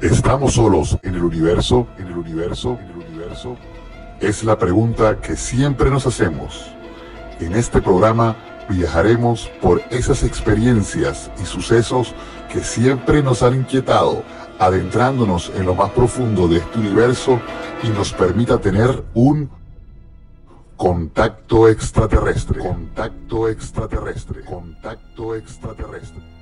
¿Estamos solos en el universo? ¿En el universo? ¿En el universo? Es la pregunta que siempre nos hacemos. En este programa viajaremos por esas experiencias y sucesos que siempre nos han inquietado, adentrándonos en lo más profundo de este universo y nos permita tener un contacto extraterrestre. Contacto extraterrestre. Contacto extraterrestre.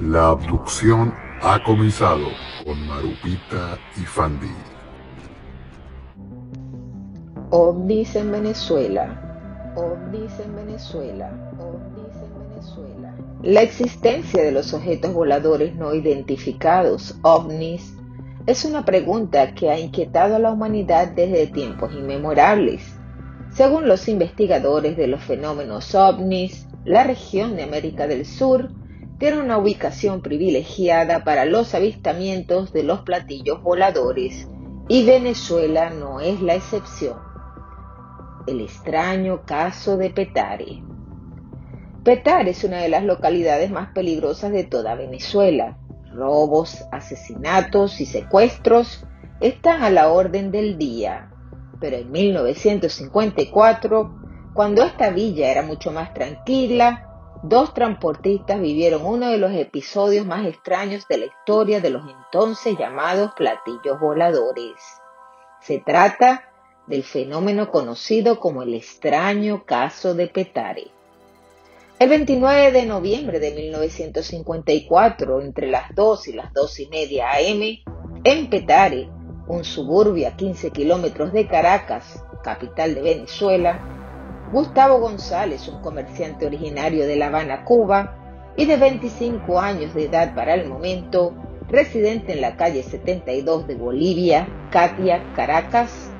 La abducción ha comenzado con Marupita y Fandi. OVNIs en Venezuela. OVNIs en Venezuela. OVNIs en Venezuela. La existencia de los objetos voladores no identificados, OVNIs, es una pregunta que ha inquietado a la humanidad desde tiempos inmemorables. Según los investigadores de los fenómenos ovnis, la región de América del Sur tiene una ubicación privilegiada para los avistamientos de los platillos voladores y Venezuela no es la excepción. El extraño caso de Petare. Petare es una de las localidades más peligrosas de toda Venezuela. Robos, asesinatos y secuestros están a la orden del día. Pero en 1954, cuando esta villa era mucho más tranquila, dos transportistas vivieron uno de los episodios más extraños de la historia de los entonces llamados platillos voladores. Se trata del fenómeno conocido como el extraño caso de Petare. El 29 de noviembre de 1954, entre las 2 y las 2 y media AM, en Petare, un suburbio a 15 kilómetros de Caracas, capital de Venezuela, Gustavo González, un comerciante originario de La Habana, Cuba, y de 25 años de edad para el momento, residente en la calle 72 de Bolivia, Katia, Caracas,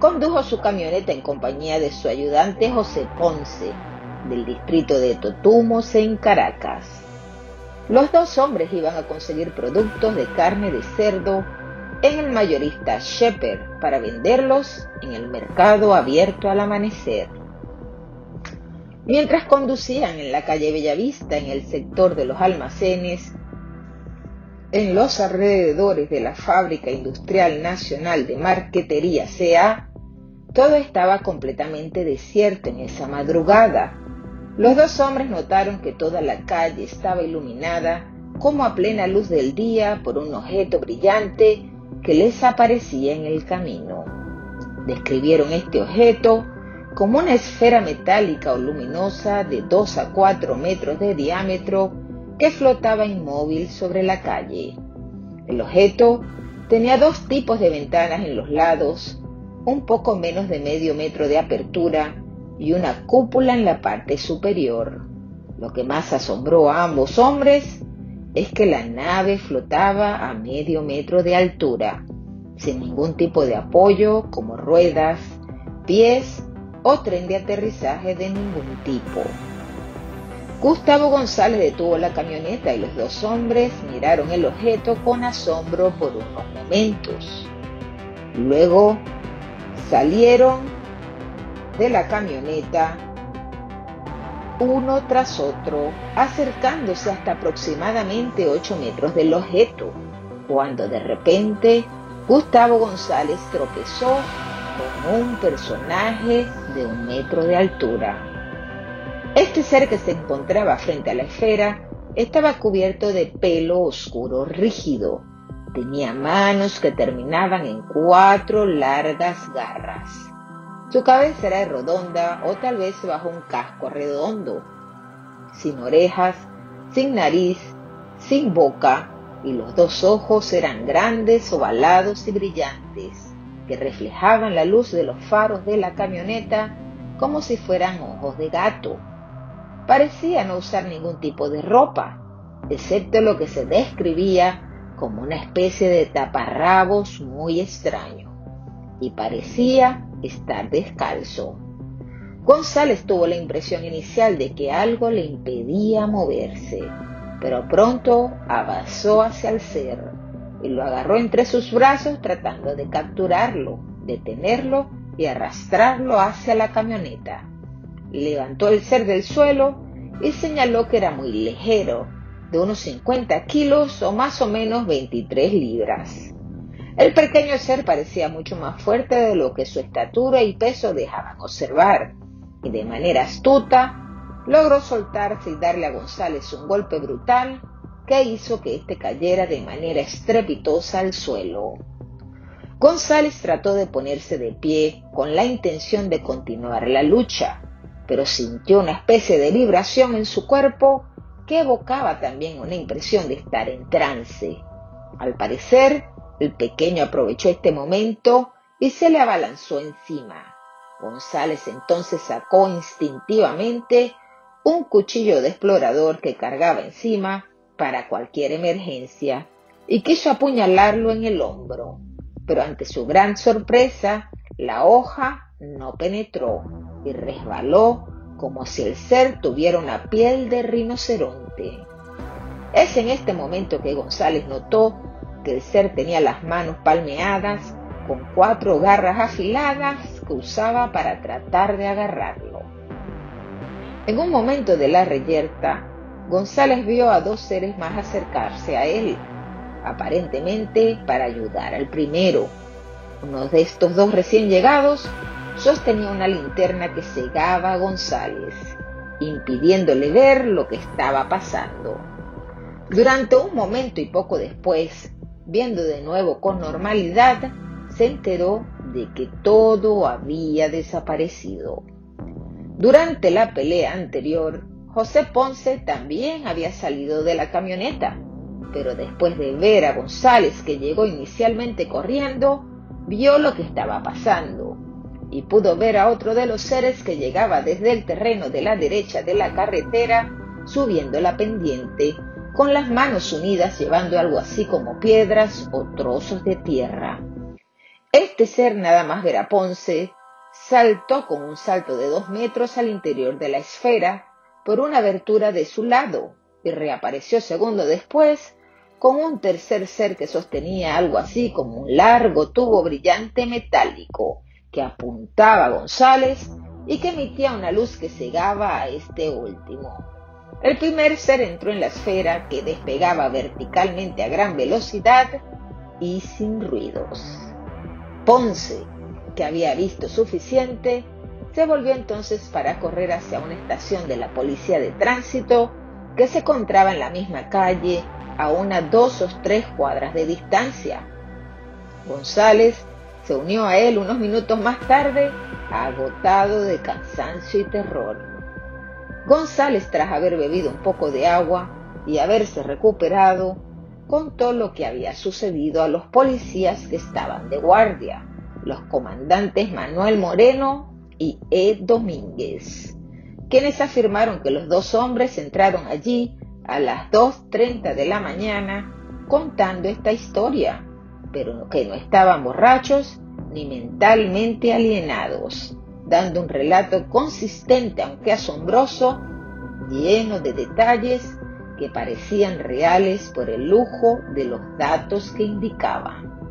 condujo su camioneta en compañía de su ayudante José Ponce, del distrito de Totumos en Caracas. Los dos hombres iban a conseguir productos de carne de cerdo en el mayorista Shepherd para venderlos en el mercado abierto al amanecer. Mientras conducían en la calle Bellavista, en el sector de los almacenes, en los alrededores de la Fábrica Industrial Nacional de Marquetería CA, todo estaba completamente desierto en esa madrugada. Los dos hombres notaron que toda la calle estaba iluminada como a plena luz del día por un objeto brillante que les aparecía en el camino. Describieron este objeto como una esfera metálica o luminosa de 2 a 4 metros de diámetro que flotaba inmóvil sobre la calle. El objeto tenía dos tipos de ventanas en los lados, un poco menos de medio metro de apertura y una cúpula en la parte superior. Lo que más asombró a ambos hombres es que la nave flotaba a medio metro de altura, sin ningún tipo de apoyo como ruedas, pies o tren de aterrizaje de ningún tipo. Gustavo González detuvo la camioneta y los dos hombres miraron el objeto con asombro por unos momentos. Luego salieron de la camioneta uno tras otro, acercándose hasta aproximadamente 8 metros del objeto, cuando de repente Gustavo González tropezó como un personaje de un metro de altura. Este ser que se encontraba frente a la esfera estaba cubierto de pelo oscuro rígido. Tenía manos que terminaban en cuatro largas garras. Su cabeza era redonda o tal vez bajo un casco redondo, sin orejas, sin nariz, sin boca, y los dos ojos eran grandes, ovalados y brillantes que reflejaban la luz de los faros de la camioneta como si fueran ojos de gato. Parecía no usar ningún tipo de ropa, excepto lo que se describía como una especie de taparrabos muy extraño, y parecía estar descalzo. González tuvo la impresión inicial de que algo le impedía moverse, pero pronto avanzó hacia el ser y lo agarró entre sus brazos tratando de capturarlo, detenerlo y arrastrarlo hacia la camioneta. Levantó el ser del suelo y señaló que era muy ligero de unos 50 kilos o más o menos 23 libras. El pequeño ser parecía mucho más fuerte de lo que su estatura y peso dejaban observar, y de manera astuta logró soltarse y darle a González un golpe brutal que hizo que éste cayera de manera estrepitosa al suelo. González trató de ponerse de pie con la intención de continuar la lucha, pero sintió una especie de vibración en su cuerpo que evocaba también una impresión de estar en trance. Al parecer, el pequeño aprovechó este momento y se le abalanzó encima. González entonces sacó instintivamente un cuchillo de explorador que cargaba encima para cualquier emergencia y quiso apuñalarlo en el hombro. Pero ante su gran sorpresa, la hoja no penetró y resbaló como si el ser tuviera una piel de rinoceronte. Es en este momento que González notó que el ser tenía las manos palmeadas con cuatro garras afiladas que usaba para tratar de agarrarlo. En un momento de la reyerta, González vio a dos seres más acercarse a él, aparentemente para ayudar al primero. Uno de estos dos recién llegados sostenía una linterna que cegaba a González, impidiéndole ver lo que estaba pasando. Durante un momento y poco después, viendo de nuevo con normalidad, se enteró de que todo había desaparecido. Durante la pelea anterior, José Ponce también había salido de la camioneta, pero después de ver a González que llegó inicialmente corriendo, vio lo que estaba pasando y pudo ver a otro de los seres que llegaba desde el terreno de la derecha de la carretera subiendo la pendiente con las manos unidas llevando algo así como piedras o trozos de tierra. Este ser nada más ver a Ponce saltó con un salto de dos metros al interior de la esfera por una abertura de su lado y reapareció segundo después con un tercer ser que sostenía algo así como un largo tubo brillante metálico que apuntaba a González y que emitía una luz que cegaba a este último. El primer ser entró en la esfera que despegaba verticalmente a gran velocidad y sin ruidos. Ponce, que había visto suficiente, se volvió entonces para correr hacia una estación de la policía de tránsito que se encontraba en la misma calle a unas dos o tres cuadras de distancia. González se unió a él unos minutos más tarde, agotado de cansancio y terror. González, tras haber bebido un poco de agua y haberse recuperado, contó lo que había sucedido a los policías que estaban de guardia los comandantes Manuel Moreno y E. Domínguez, quienes afirmaron que los dos hombres entraron allí a las 2.30 de la mañana contando esta historia, pero que no estaban borrachos ni mentalmente alienados, dando un relato consistente aunque asombroso, lleno de detalles que parecían reales por el lujo de los datos que indicaban.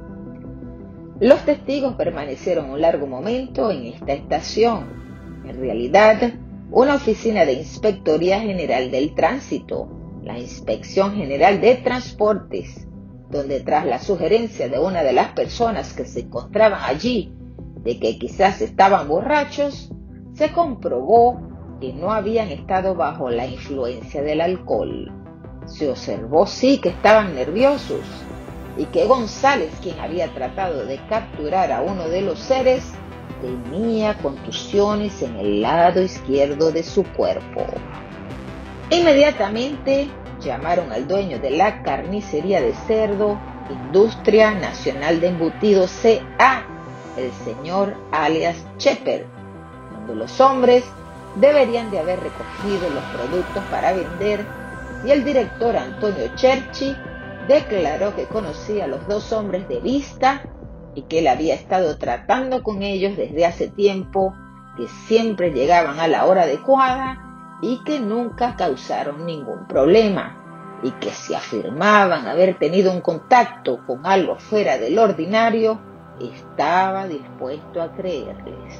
Los testigos permanecieron un largo momento en esta estación. En realidad, una oficina de Inspectoría General del Tránsito, la Inspección General de Transportes, donde tras la sugerencia de una de las personas que se encontraban allí de que quizás estaban borrachos, se comprobó que no habían estado bajo la influencia del alcohol. Se observó sí que estaban nerviosos, y que González, quien había tratado de capturar a uno de los seres, tenía contusiones en el lado izquierdo de su cuerpo. Inmediatamente llamaron al dueño de la carnicería de cerdo, Industria Nacional de Embutidos CA, el señor alias Cheper, donde los hombres deberían de haber recogido los productos para vender y el director Antonio Cherchi declaró que conocía a los dos hombres de vista y que él había estado tratando con ellos desde hace tiempo, que siempre llegaban a la hora adecuada y que nunca causaron ningún problema, y que si afirmaban haber tenido un contacto con algo fuera del ordinario, estaba dispuesto a creerles.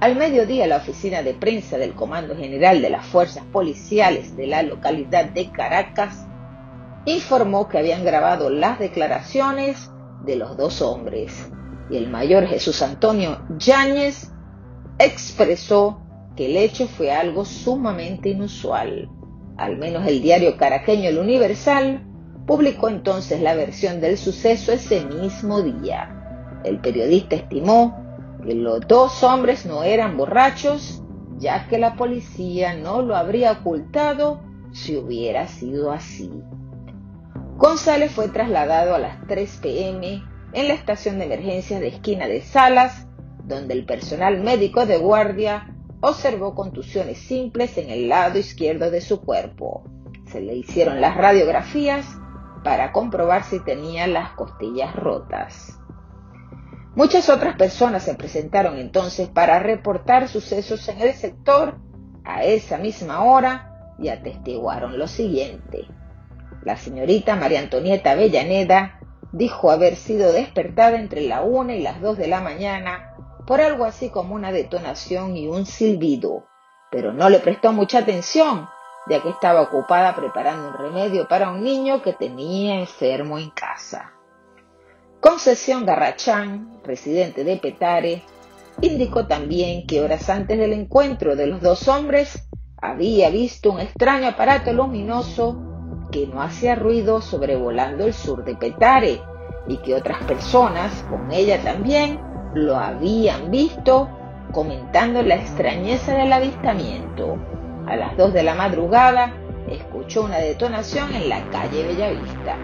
Al mediodía, la oficina de prensa del Comando General de las Fuerzas Policiales de la localidad de Caracas informó que habían grabado las declaraciones de los dos hombres y el mayor Jesús Antonio Yáñez expresó que el hecho fue algo sumamente inusual. Al menos el diario caraqueño El Universal publicó entonces la versión del suceso ese mismo día. El periodista estimó que los dos hombres no eran borrachos, ya que la policía no lo habría ocultado si hubiera sido así. González fue trasladado a las 3 pm en la estación de emergencias de esquina de Salas, donde el personal médico de guardia observó contusiones simples en el lado izquierdo de su cuerpo. Se le hicieron las radiografías para comprobar si tenía las costillas rotas. Muchas otras personas se presentaron entonces para reportar sucesos en el sector a esa misma hora y atestiguaron lo siguiente. La señorita María Antonieta Avellaneda dijo haber sido despertada entre la una y las dos de la mañana por algo así como una detonación y un silbido, pero no le prestó mucha atención, ya que estaba ocupada preparando un remedio para un niño que tenía enfermo en casa. Concesión Garrachán, residente de Petare, indicó también que horas antes del encuentro de los dos hombres había visto un extraño aparato luminoso que no hacía ruido sobrevolando el sur de Petare y que otras personas, con ella también, lo habían visto, comentando la extrañeza del avistamiento. A las dos de la madrugada, escuchó una detonación en la calle Bellavista.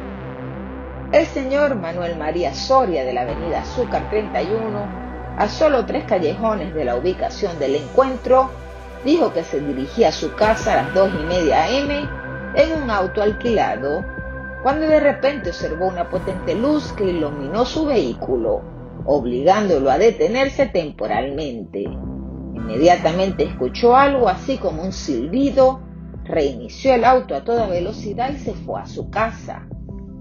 El señor Manuel María Soria de la avenida Azúcar 31, a solo tres callejones de la ubicación del encuentro, dijo que se dirigía a su casa a las dos y media am en un auto alquilado, cuando de repente observó una potente luz que iluminó su vehículo, obligándolo a detenerse temporalmente. Inmediatamente escuchó algo así como un silbido, reinició el auto a toda velocidad y se fue a su casa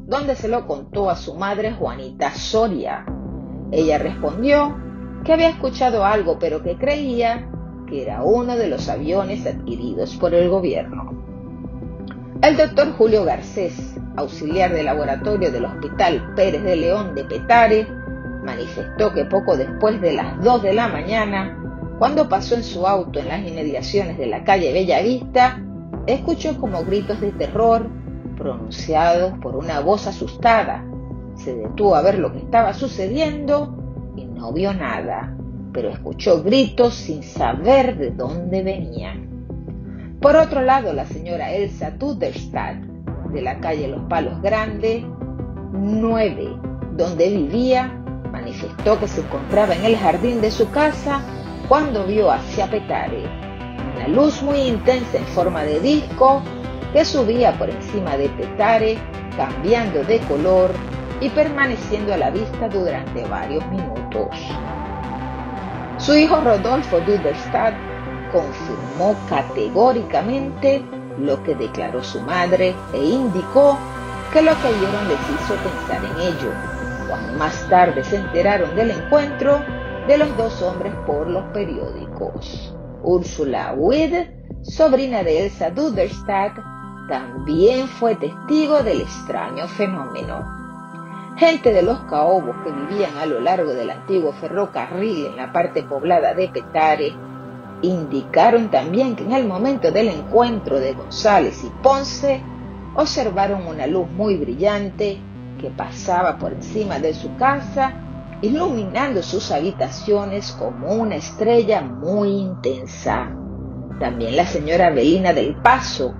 donde se lo contó a su madre Juanita Soria. Ella respondió que había escuchado algo, pero que creía que era uno de los aviones adquiridos por el gobierno. El doctor Julio Garcés, auxiliar de laboratorio del Hospital Pérez de León de Petare, manifestó que poco después de las 2 de la mañana, cuando pasó en su auto en las inmediaciones de la calle Bellavista, escuchó como gritos de terror pronunciados por una voz asustada. Se detuvo a ver lo que estaba sucediendo y no vio nada, pero escuchó gritos sin saber de dónde venían. Por otro lado, la señora Elsa Tuderstad, de la calle Los Palos Grandes, 9, donde vivía, manifestó que se encontraba en el jardín de su casa cuando vio hacia Petare una luz muy intensa en forma de disco que subía por encima de Petare, cambiando de color y permaneciendo a la vista durante varios minutos. Su hijo Rodolfo Duderstadt confirmó categóricamente lo que declaró su madre e indicó que lo que vieron les hizo pensar en ello, cuando más tarde se enteraron del encuentro de los dos hombres por los periódicos. Úrsula Witt, sobrina de Elsa Duderstadt, también fue testigo del extraño fenómeno. Gente de los caobos que vivían a lo largo del antiguo ferrocarril en la parte poblada de Petare indicaron también que en el momento del encuentro de González y Ponce observaron una luz muy brillante que pasaba por encima de su casa, iluminando sus habitaciones como una estrella muy intensa. También la señora Belina del Paso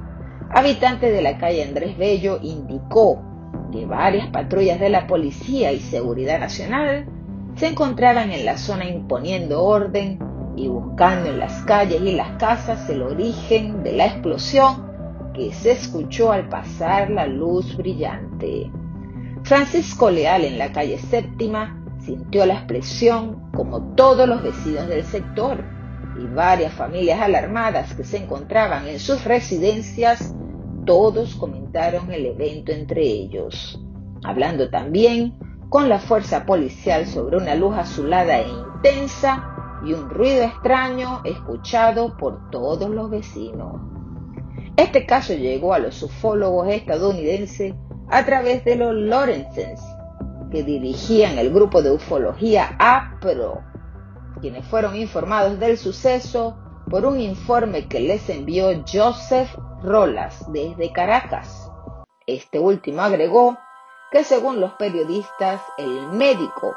habitante de la calle Andrés Bello, indicó que varias patrullas de la Policía y Seguridad Nacional se encontraban en la zona imponiendo orden y buscando en las calles y las casas el origen de la explosión que se escuchó al pasar la luz brillante. Francisco Leal en la calle séptima sintió la explosión como todos los vecinos del sector y varias familias alarmadas que se encontraban en sus residencias todos comentaron el evento entre ellos, hablando también con la fuerza policial sobre una luz azulada e intensa y un ruido extraño escuchado por todos los vecinos. Este caso llegó a los ufólogos estadounidenses a través de los Lorenzens, que dirigían el grupo de ufología APRO, quienes fueron informados del suceso por un informe que les envió Joseph Rolas desde Caracas. Este último agregó que según los periodistas, el médico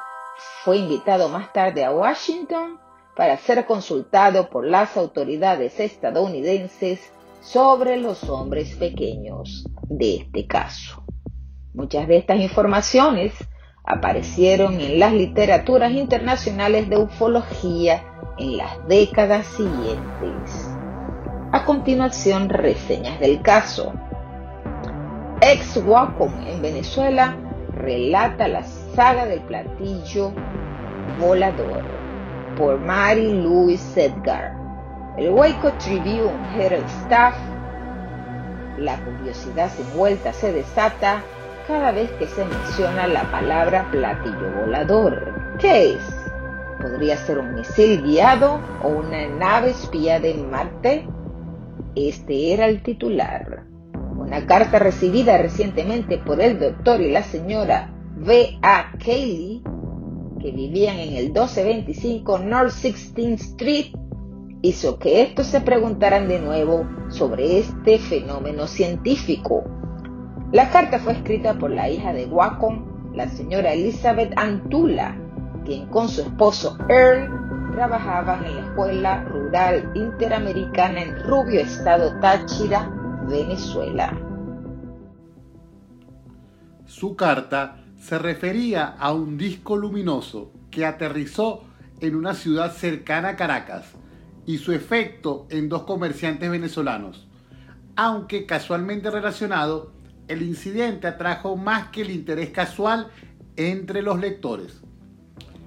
fue invitado más tarde a Washington para ser consultado por las autoridades estadounidenses sobre los hombres pequeños de este caso. Muchas de estas informaciones aparecieron en las literaturas internacionales de ufología en las décadas siguientes. A continuación, reseñas del caso. Ex Wacom en Venezuela relata la saga del platillo volador por Mary Louise Edgar. El Waco Tribune Herald Staff. La curiosidad sin vuelta se desata cada vez que se menciona la palabra platillo volador. ¿Qué es? ¿Podría ser un misil guiado o una nave espía de Marte? Este era el titular. Una carta recibida recientemente por el doctor y la señora V. A. Cayley, que vivían en el 1225 North 16th Street, hizo que estos se preguntaran de nuevo sobre este fenómeno científico la carta fue escrita por la hija de Wacom, la señora Elizabeth Antula, quien con su esposo Earl trabajaban en la Escuela Rural Interamericana en Rubio, Estado Táchira, Venezuela. Su carta se refería a un disco luminoso que aterrizó en una ciudad cercana a Caracas y su efecto en dos comerciantes venezolanos, aunque casualmente relacionado el incidente atrajo más que el interés casual entre los lectores.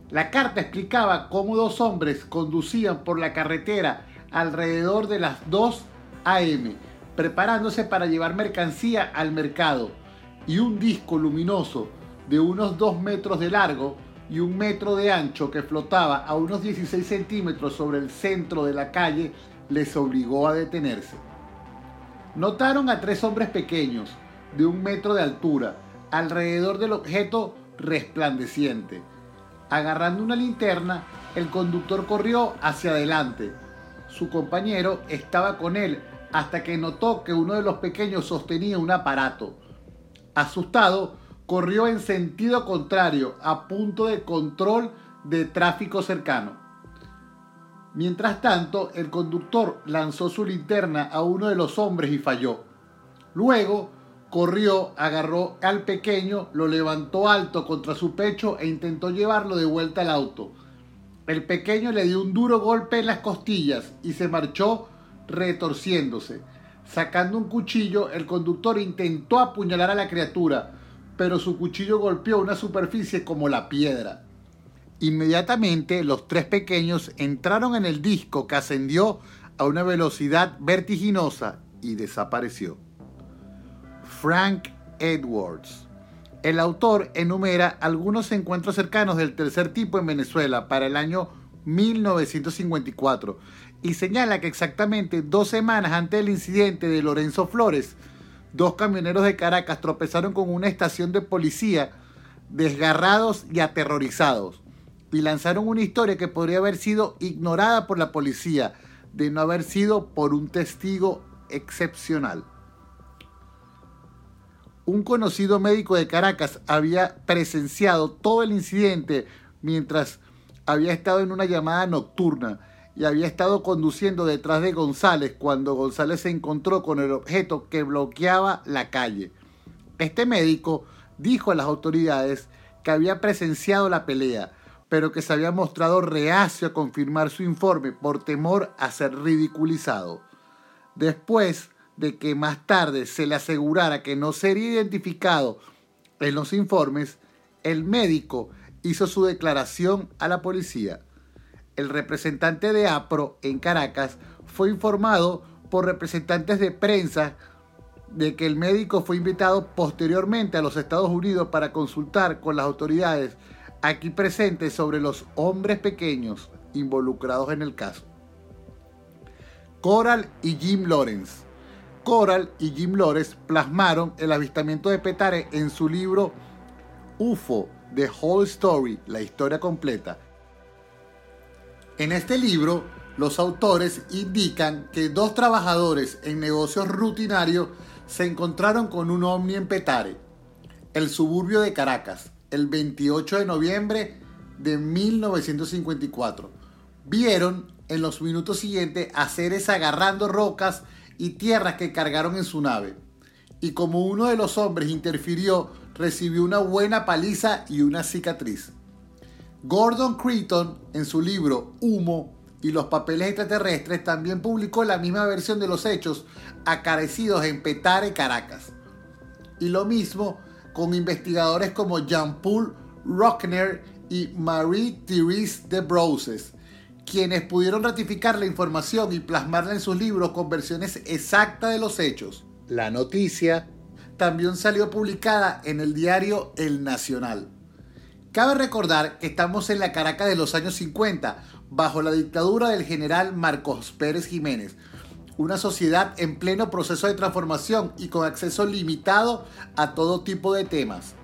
La carta explicaba cómo dos hombres conducían por la carretera alrededor de las 2 a.m., preparándose para llevar mercancía al mercado, y un disco luminoso de unos 2 metros de largo y un metro de ancho que flotaba a unos 16 centímetros sobre el centro de la calle les obligó a detenerse. Notaron a tres hombres pequeños, de un metro de altura alrededor del objeto resplandeciente. Agarrando una linterna, el conductor corrió hacia adelante. Su compañero estaba con él hasta que notó que uno de los pequeños sostenía un aparato. Asustado, corrió en sentido contrario, a punto de control de tráfico cercano. Mientras tanto, el conductor lanzó su linterna a uno de los hombres y falló. Luego, corrió, agarró al pequeño, lo levantó alto contra su pecho e intentó llevarlo de vuelta al auto. El pequeño le dio un duro golpe en las costillas y se marchó retorciéndose. Sacando un cuchillo, el conductor intentó apuñalar a la criatura, pero su cuchillo golpeó una superficie como la piedra. Inmediatamente los tres pequeños entraron en el disco que ascendió a una velocidad vertiginosa y desapareció. Frank Edwards. El autor enumera algunos encuentros cercanos del tercer tipo en Venezuela para el año 1954 y señala que exactamente dos semanas antes del incidente de Lorenzo Flores, dos camioneros de Caracas tropezaron con una estación de policía desgarrados y aterrorizados y lanzaron una historia que podría haber sido ignorada por la policía de no haber sido por un testigo excepcional. Un conocido médico de Caracas había presenciado todo el incidente mientras había estado en una llamada nocturna y había estado conduciendo detrás de González cuando González se encontró con el objeto que bloqueaba la calle. Este médico dijo a las autoridades que había presenciado la pelea, pero que se había mostrado reacio a confirmar su informe por temor a ser ridiculizado. Después, de que más tarde se le asegurara que no sería identificado en los informes, el médico hizo su declaración a la policía. El representante de APRO en Caracas fue informado por representantes de prensa de que el médico fue invitado posteriormente a los Estados Unidos para consultar con las autoridades aquí presentes sobre los hombres pequeños involucrados en el caso. Coral y Jim Lawrence. Coral y Jim Lawrence plasmaron el avistamiento de Petare en su libro UFO, The Whole Story, la historia completa. En este libro, los autores indican que dos trabajadores en negocios rutinarios se encontraron con un ovni en Petare, el suburbio de Caracas, el 28 de noviembre de 1954. Vieron en los minutos siguientes a seres agarrando rocas y tierras que cargaron en su nave. Y como uno de los hombres interfirió, recibió una buena paliza y una cicatriz. Gordon Creighton, en su libro Humo y los papeles extraterrestres, también publicó la misma versión de los hechos acarecidos en Petare, Caracas. Y lo mismo con investigadores como Jean-Paul Rockner y Marie-Therese de Broses, quienes pudieron ratificar la información y plasmarla en sus libros con versiones exactas de los hechos. La noticia también salió publicada en el diario El Nacional. Cabe recordar que estamos en la Caracas de los años 50, bajo la dictadura del general Marcos Pérez Jiménez, una sociedad en pleno proceso de transformación y con acceso limitado a todo tipo de temas,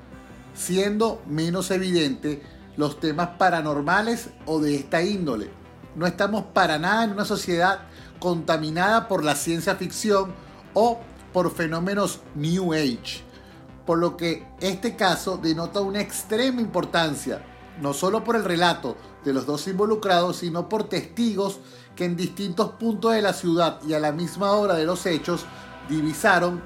siendo menos evidente los temas paranormales o de esta índole. No estamos para nada en una sociedad contaminada por la ciencia ficción o por fenómenos New Age, por lo que este caso denota una extrema importancia, no solo por el relato de los dos involucrados, sino por testigos que en distintos puntos de la ciudad y a la misma hora de los hechos divisaron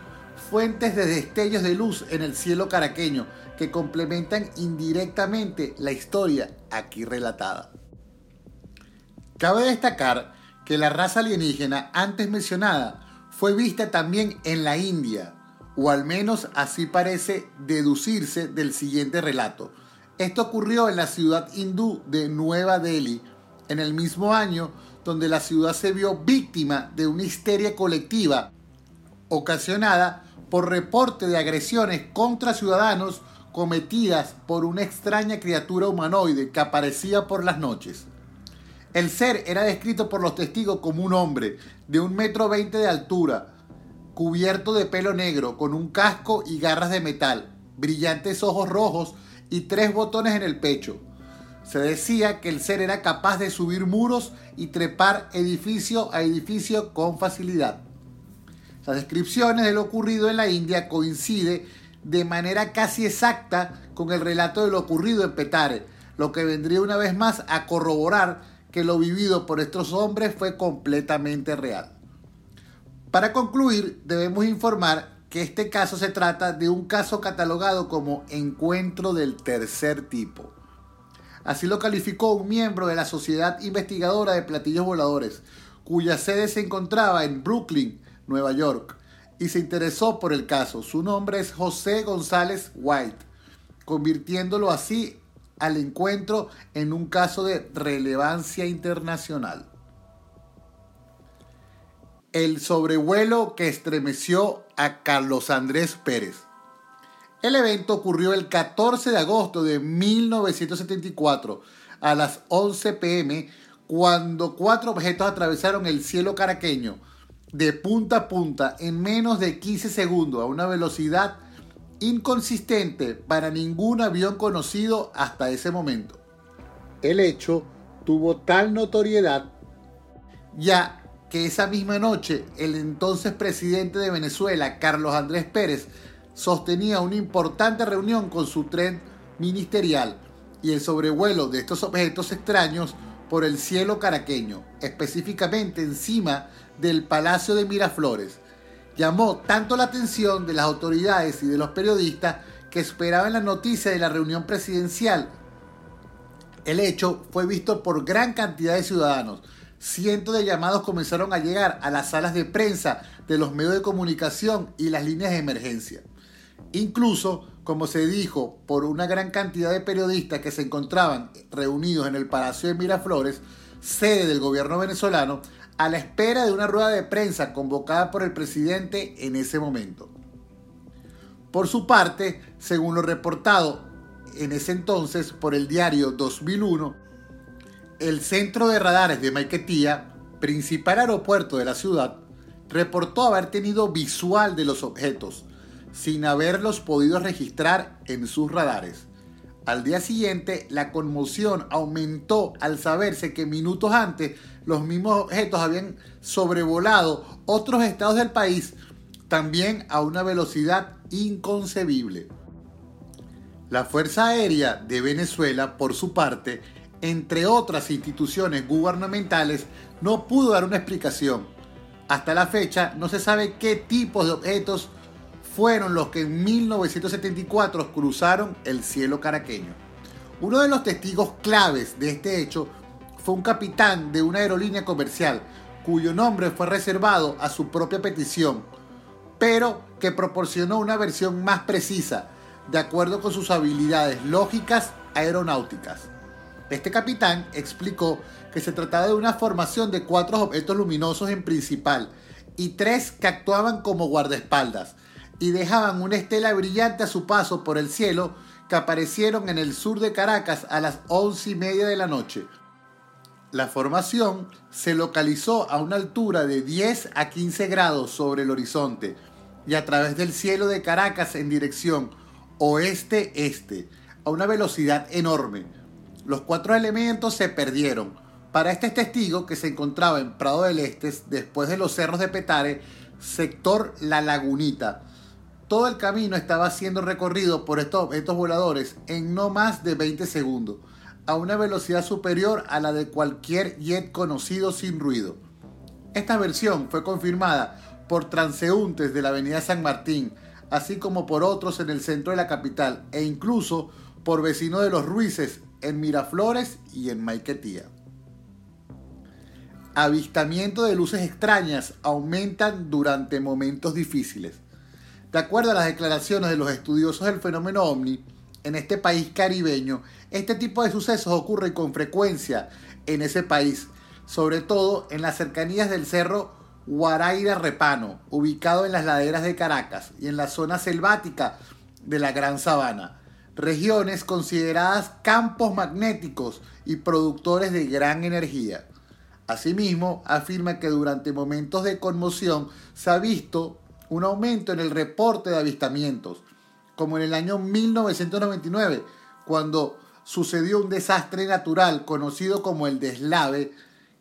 fuentes de destellos de luz en el cielo caraqueño que complementan indirectamente la historia aquí relatada. Cabe destacar que la raza alienígena antes mencionada fue vista también en la India, o al menos así parece deducirse del siguiente relato. Esto ocurrió en la ciudad hindú de Nueva Delhi, en el mismo año donde la ciudad se vio víctima de una histeria colectiva ocasionada por reporte de agresiones contra ciudadanos cometidas por una extraña criatura humanoide que aparecía por las noches. El ser era descrito por los testigos como un hombre de un metro veinte de altura, cubierto de pelo negro, con un casco y garras de metal, brillantes ojos rojos y tres botones en el pecho. Se decía que el ser era capaz de subir muros y trepar edificio a edificio con facilidad. Las descripciones de lo ocurrido en la India coincide de manera casi exacta con el relato de lo ocurrido en Petare, lo que vendría una vez más a corroborar que lo vivido por estos hombres fue completamente real. Para concluir, debemos informar que este caso se trata de un caso catalogado como encuentro del tercer tipo. Así lo calificó un miembro de la Sociedad Investigadora de Platillos Voladores, cuya sede se encontraba en Brooklyn, Nueva York, y se interesó por el caso. Su nombre es José González White, convirtiéndolo así al encuentro en un caso de relevancia internacional. El sobrevuelo que estremeció a Carlos Andrés Pérez. El evento ocurrió el 14 de agosto de 1974 a las 11 pm cuando cuatro objetos atravesaron el cielo caraqueño de punta a punta en menos de 15 segundos a una velocidad inconsistente para ningún avión conocido hasta ese momento. El hecho tuvo tal notoriedad ya que esa misma noche el entonces presidente de Venezuela, Carlos Andrés Pérez, sostenía una importante reunión con su tren ministerial y el sobrevuelo de estos objetos extraños por el cielo caraqueño, específicamente encima del Palacio de Miraflores, llamó tanto la atención de las autoridades y de los periodistas que esperaban la noticia de la reunión presidencial. El hecho fue visto por gran cantidad de ciudadanos. Cientos de llamados comenzaron a llegar a las salas de prensa de los medios de comunicación y las líneas de emergencia. Incluso, como se dijo por una gran cantidad de periodistas que se encontraban reunidos en el Palacio de Miraflores, sede del gobierno venezolano, a la espera de una rueda de prensa convocada por el presidente en ese momento. Por su parte, según lo reportado en ese entonces por el diario 2001, El centro de radares de Maiquetía, principal aeropuerto de la ciudad, reportó haber tenido visual de los objetos, sin haberlos podido registrar en sus radares. Al día siguiente, la conmoción aumentó al saberse que minutos antes los mismos objetos habían sobrevolado otros estados del país, también a una velocidad inconcebible. La Fuerza Aérea de Venezuela, por su parte, entre otras instituciones gubernamentales, no pudo dar una explicación. Hasta la fecha no se sabe qué tipos de objetos fueron los que en 1974 cruzaron el cielo caraqueño. Uno de los testigos claves de este hecho fue un capitán de una aerolínea comercial cuyo nombre fue reservado a su propia petición, pero que proporcionó una versión más precisa, de acuerdo con sus habilidades lógicas aeronáuticas. Este capitán explicó que se trataba de una formación de cuatro objetos luminosos en principal y tres que actuaban como guardaespaldas y dejaban una estela brillante a su paso por el cielo que aparecieron en el sur de Caracas a las once y media de la noche. La formación se localizó a una altura de 10 a 15 grados sobre el horizonte y a través del cielo de Caracas en dirección oeste-este, a una velocidad enorme. Los cuatro elementos se perdieron. Para este testigo que se encontraba en Prado del Este, después de los cerros de Petare, sector La Lagunita, todo el camino estaba siendo recorrido por estos objetos voladores en no más de 20 segundos, a una velocidad superior a la de cualquier jet conocido sin ruido. Esta versión fue confirmada por transeúntes de la avenida San Martín, así como por otros en el centro de la capital e incluso por vecinos de los Ruices en Miraflores y en Maiquetía. Avistamiento de luces extrañas aumentan durante momentos difíciles. De acuerdo a las declaraciones de los estudiosos del fenómeno ovni, en este país caribeño, este tipo de sucesos ocurre con frecuencia en ese país, sobre todo en las cercanías del cerro Guaraira Repano, ubicado en las laderas de Caracas y en la zona selvática de la Gran Sabana, regiones consideradas campos magnéticos y productores de gran energía. Asimismo, afirma que durante momentos de conmoción se ha visto un aumento en el reporte de avistamientos, como en el año 1999, cuando sucedió un desastre natural conocido como el deslave,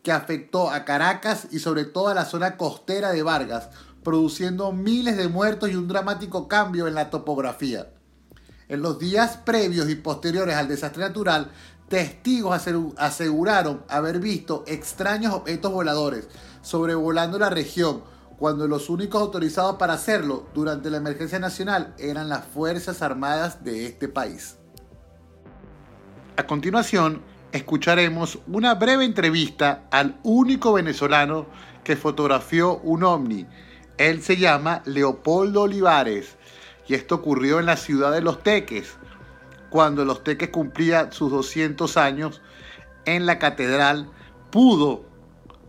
que afectó a Caracas y sobre todo a la zona costera de Vargas, produciendo miles de muertos y un dramático cambio en la topografía. En los días previos y posteriores al desastre natural, testigos aseguraron haber visto extraños objetos voladores sobrevolando la región, cuando los únicos autorizados para hacerlo durante la emergencia nacional eran las Fuerzas Armadas de este país. A continuación, escucharemos una breve entrevista al único venezolano que fotografió un ovni. Él se llama Leopoldo Olivares y esto ocurrió en la ciudad de Los Teques, cuando Los Teques cumplía sus 200 años en la catedral, pudo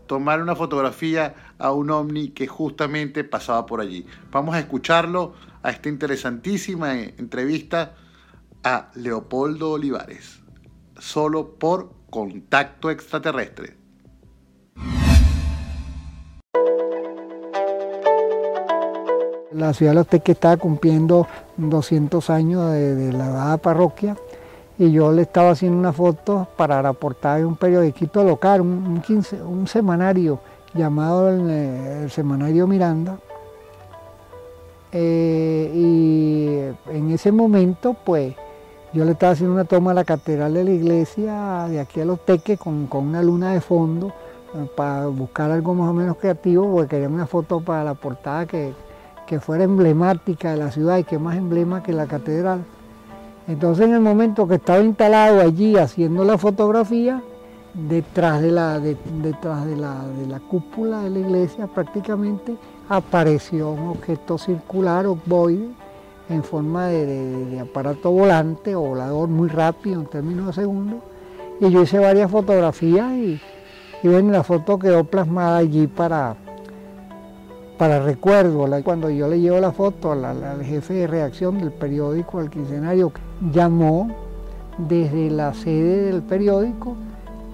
tomar una fotografía a un ovni que justamente pasaba por allí. Vamos a escucharlo a esta interesantísima entrevista a Leopoldo Olivares, solo por contacto extraterrestre. La ciudad de Los Teques estaba cumpliendo 200 años de, la dada parroquia y yo le estaba haciendo una foto para la portada de un periodiquito local, un, un semanario llamado el, Semanario Miranda. Eh, y en ese momento, pues, yo le estaba haciendo una toma a la catedral de la iglesia de aquí a Los Teques con, una luna de fondo eh, para buscar algo más o menos creativo, porque quería una foto para la portada que, que fuera emblemática de la ciudad y que más emblema que la catedral. Entonces en el momento que estaba instalado allí haciendo la fotografía, detrás de la, detrás de la, de la cúpula de la iglesia prácticamente apareció un objeto circular, ovoide, en forma de, aparato volante o volador muy rápido en términos de segundos. Y yo hice varias fotografías y, y la foto quedó plasmada allí para, para recuerdo. Cuando yo le llevo la foto al, jefe de reacción del periódico, al quincenario, llamó desde la sede del periódico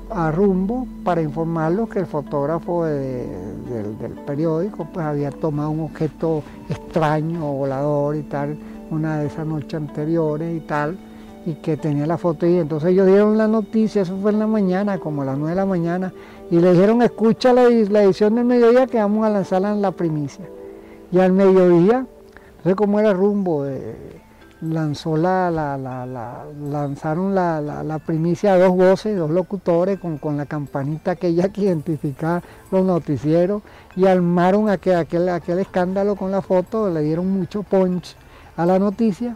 a Rumbo para informarlos que el fotógrafo del periódico pues había tomado un objeto extraño, volador y tal, una de esas noches anteriores y tal, y que tenía la foto y entonces ellos dieron la noticia, eso fue en la mañana, como a las 9 de la mañana, y le dijeron, escucha la, edición del mediodía que vamos a lanzarla en la primicia. Y al mediodía, no sé cómo era rumbo, lanzó la, lanzaron la, primicia a dos voces, dos locutores con, con la campanita aquella que identificaba los noticieros y armaron aquel, aquel, aquel escándalo con la foto, le dieron mucho punch a la noticia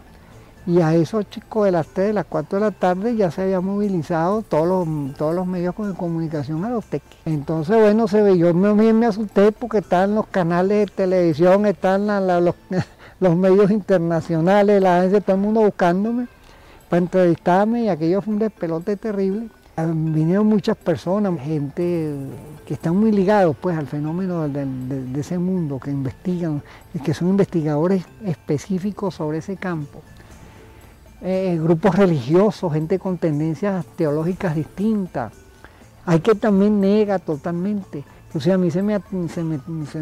y a esos chicos de las 3, de las 4 de la tarde ya se había movilizado todos los, todos los medios de comunicación a los teques. Entonces, bueno, se ve, yo también me asusté porque estaban los canales de televisión, están los, los, medios internacionales, la gente, todo el mundo buscándome para entrevistarme y aquello fue un despelote terrible. Ah, vinieron muchas personas, gente que están muy ligados pues al fenómeno de ese mundo, que investigan, que son investigadores específicos sobre ese campo. Eh, grupos religiosos, gente con tendencias teológicas distintas. Hay que también nega totalmente. O sea, a mí se me, se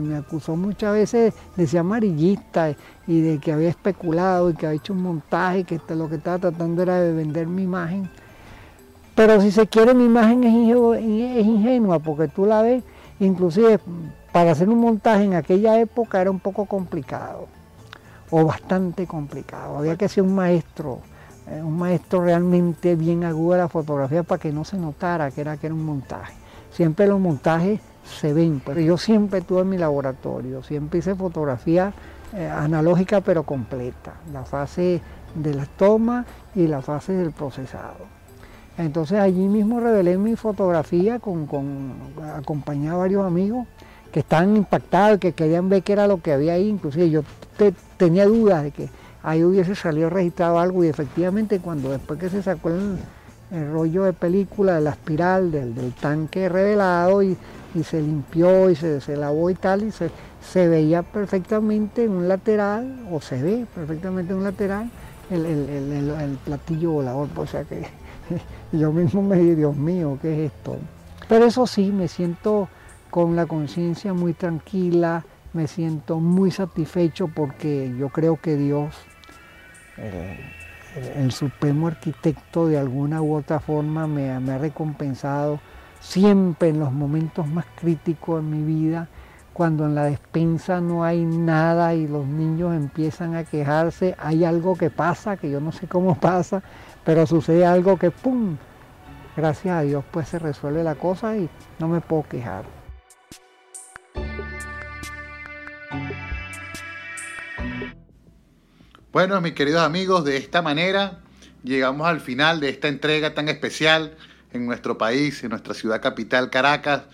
me, acusó muchas veces de ser amarillista y de que había especulado y que había hecho un montaje, que lo que estaba tratando era de vender mi imagen. Pero si se quiere, mi imagen es ingenua porque tú la ves, inclusive para hacer un montaje en aquella época era un poco complicado o bastante complicado. Había que ser un maestro, eh, un maestro realmente bien agudo de la fotografía para que no se notara que era que era un montaje. Siempre los montajes se ven, pero yo siempre tuve en mi laboratorio, siempre hice fotografía eh, analógica pero completa, la fase de la toma y la fase del procesado. Entonces allí mismo revelé mi fotografía con, con acompañé a varios amigos que estaban impactados, que querían ver qué era lo que había ahí, inclusive yo tenía dudas de que ahí hubiese salido registrado algo y efectivamente cuando después que se sacó el, rollo de película de la espiral del, tanque revelado y, se limpió y se, se, lavó y tal y se, se, veía perfectamente en un lateral o se ve perfectamente en un lateral el, el platillo volador, o sea que yo mismo me dije, Dios mío, ¿qué es esto? Pero eso sí, me siento con la conciencia muy tranquila, me siento muy satisfecho porque yo creo que Dios, el supremo arquitecto, de alguna u otra forma me, ha recompensado siempre en los momentos más críticos de mi vida, cuando en la despensa no hay nada y los niños empiezan a quejarse, hay algo que pasa, que yo no sé cómo pasa, pero sucede algo que ¡pum! Gracias a Dios pues se resuelve la cosa y no me puedo quejar. Bueno, mis queridos amigos, de esta manera llegamos al final de esta entrega tan especial en nuestro país, en nuestra ciudad capital, Caracas.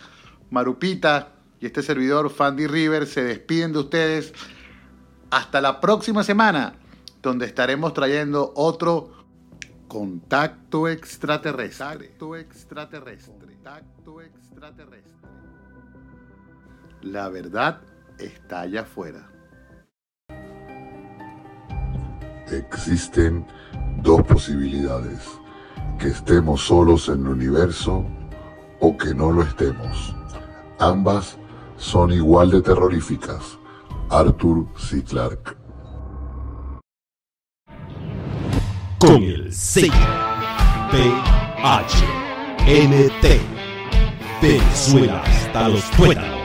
Marupita y este servidor, Fandy River, se despiden de ustedes hasta la próxima semana, donde estaremos trayendo otro contacto extraterrestre. Contacto extraterrestre. Contacto extraterrestre. La verdad está allá afuera. Existen dos posibilidades, que estemos solos en el universo o que no lo estemos. Ambas son igual de terroríficas. Arthur C. Clarke. Con el C. P. H. N. T. Venezuela hasta los tuétanos